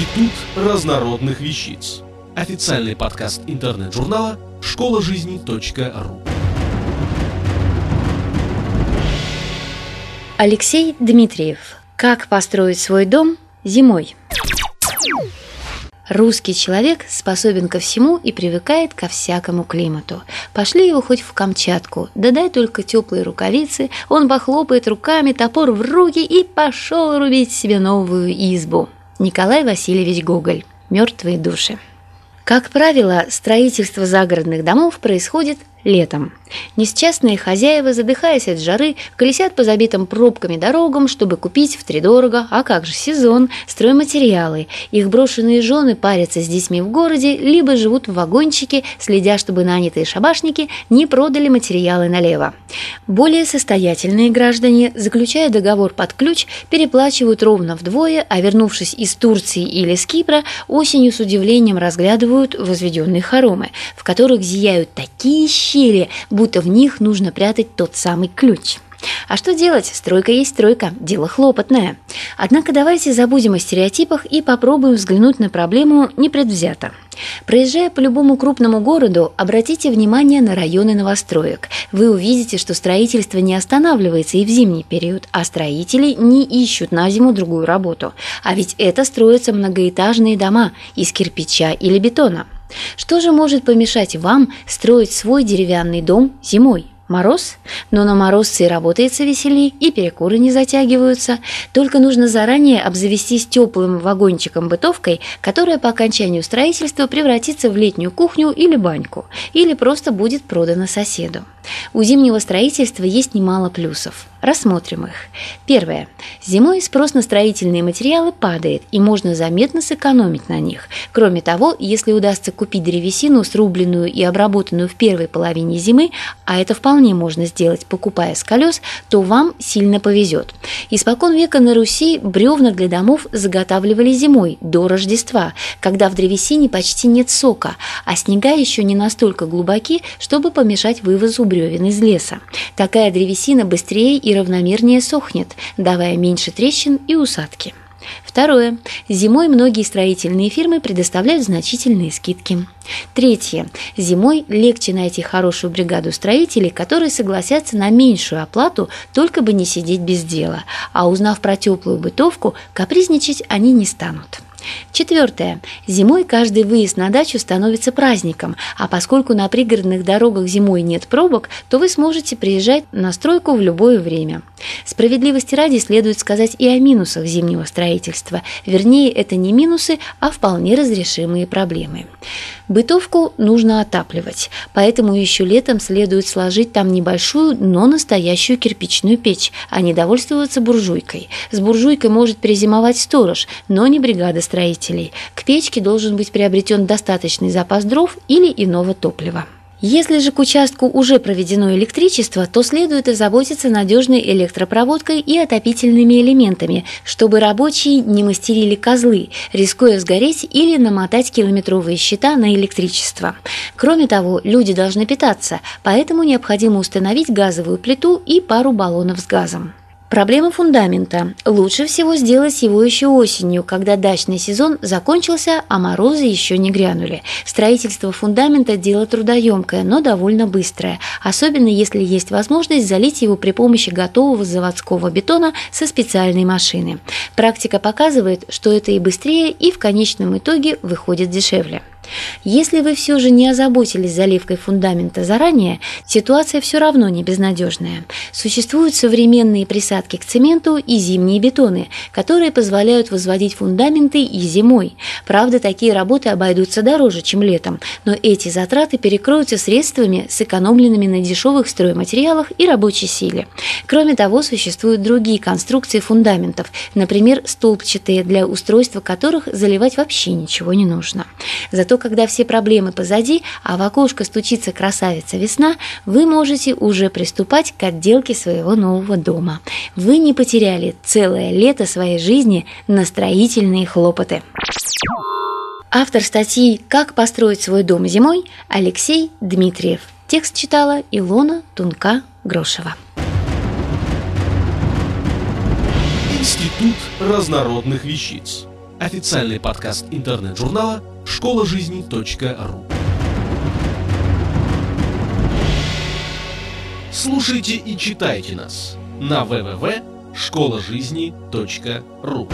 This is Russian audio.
Институт разнородных вещиц. Официальный подкаст интернет-журнала школа жизни.ру. Алексей Дмитриев. Как построить свой дом зимой? Русский человек способен ко всему и привыкает ко всякому климату. Пошли его хоть в Камчатку, да дай только теплые рукавицы, он похлопает руками, топор в руки и пошел рубить себе новую избу. Николай Васильевич Гоголь. Мертвые души. Как правило, строительство загородных домов происходит летом. Несчастные хозяева, задыхаясь от жары, колесят по забитым пробками дорогам, чтобы купить втридорого, а как же сезон, стройматериалы. Их брошенные жены парятся с детьми в городе, либо живут в вагончике, следя, чтобы нанятые шабашники не продали материалы налево. Более состоятельные граждане, заключая договор под ключ, переплачивают ровно вдвое, а вернувшись из Турции или с Кипра, осенью с удивлением разглядывают возведенные хоромы, в которых зияют такие щели, будто в них нужно прятать тот самый ключ. А что делать? Стройка есть стройка, дело хлопотное. Однако давайте забудем о стереотипах и попробуем взглянуть на проблему непредвзято. Проезжая по любому крупному городу, обратите внимание на районы новостроек. Вы увидите, что строительство не останавливается и в зимний период, а строители не ищут на зиму другую работу. А ведь это строятся многоэтажные дома из кирпича или бетона. Что же может помешать вам строить свой деревянный дом зимой? Мороз? Но на морозце и работается веселей, и перекуры не затягиваются. Только нужно заранее обзавестись теплым вагончиком-бытовкой, которая по окончанию строительства превратится в летнюю кухню или баньку, или просто будет продана соседу. У зимнего строительства есть немало плюсов. Рассмотрим их. Первое. Зимой спрос на строительные материалы падает, и можно заметно сэкономить на них. Кроме того, если удастся купить древесину, срубленную и обработанную в первой половине зимы, а это вполне можно сделать, покупая с колес, то вам сильно повезет. Испокон века на Руси бревна для домов заготавливали зимой, до Рождества, когда в древесине почти нет сока, а снега еще не настолько глубоки, чтобы помешать вывозу бревен из леса. Такая древесина быстрее и равномернее сохнет, давая меньше трещин и усадки. Второе. Зимой многие строительные фирмы предоставляют значительные скидки. Третье. Зимой легче найти хорошую бригаду строителей, которые согласятся на меньшую оплату, только бы не сидеть без дела. А узнав про теплую бытовку, капризничать они не станут. Четвертое. Зимой каждый выезд на дачу становится праздником, а поскольку на пригородных дорогах зимой нет пробок, то вы сможете приезжать на стройку в любое время. Справедливости ради следует сказать и о минусах зимнего строительства. Вернее, это не минусы, а вполне разрешимые проблемы. Бытовку нужно отапливать, поэтому еще летом следует сложить там небольшую, но настоящую кирпичную печь, а не довольствоваться буржуйкой. С буржуйкой может перезимовать сторож, но не бригада строителей. К печке должен быть приобретен достаточный запас дров или иного топлива. Если же к участку уже проведено электричество, то следует озаботиться надежной электропроводкой и отопительными элементами, чтобы рабочие не мастерили козлы, рискуя сгореть или намотать километровые счета на электричество. Кроме того, люди должны питаться, поэтому необходимо установить газовую плиту и пару баллонов с газом. Проблема фундамента. Лучше всего сделать его еще осенью, когда дачный сезон закончился, а морозы еще не грянули. Строительство фундамента – дело трудоемкое, но довольно быстрое, особенно если есть возможность залить его при помощи готового заводского бетона со специальной машины. Практика показывает, что это и быстрее, и в конечном итоге выходит дешевле. Если вы все же не озаботились заливкой фундамента заранее, ситуация все равно не безнадежная. Существуют современные присадки к цементу и зимние бетоны, которые позволяют возводить фундаменты и зимой. Правда, такие работы обойдутся дороже, чем летом, но эти затраты перекроются средствами, сэкономленными на дешевых стройматериалах и рабочей силе. Кроме того, существуют другие конструкции фундаментов, например, столбчатые, для устройства которых заливать вообще ничего не нужно. Зато когда все проблемы позади, а в окошко стучится красавица весна, вы можете уже приступать к отделке своего нового дома. Вы не потеряли целое лето своей жизни на строительные хлопоты. Автор статьи «Как построить свой дом зимой» Алексей Дмитриев. Текст читала Илона Тунка-Грошева. Институт разнородных вещиц. Официальный подкаст интернет-журнала школа жизни .ру. Слушайте и читайте нас на www.школажизни.ру.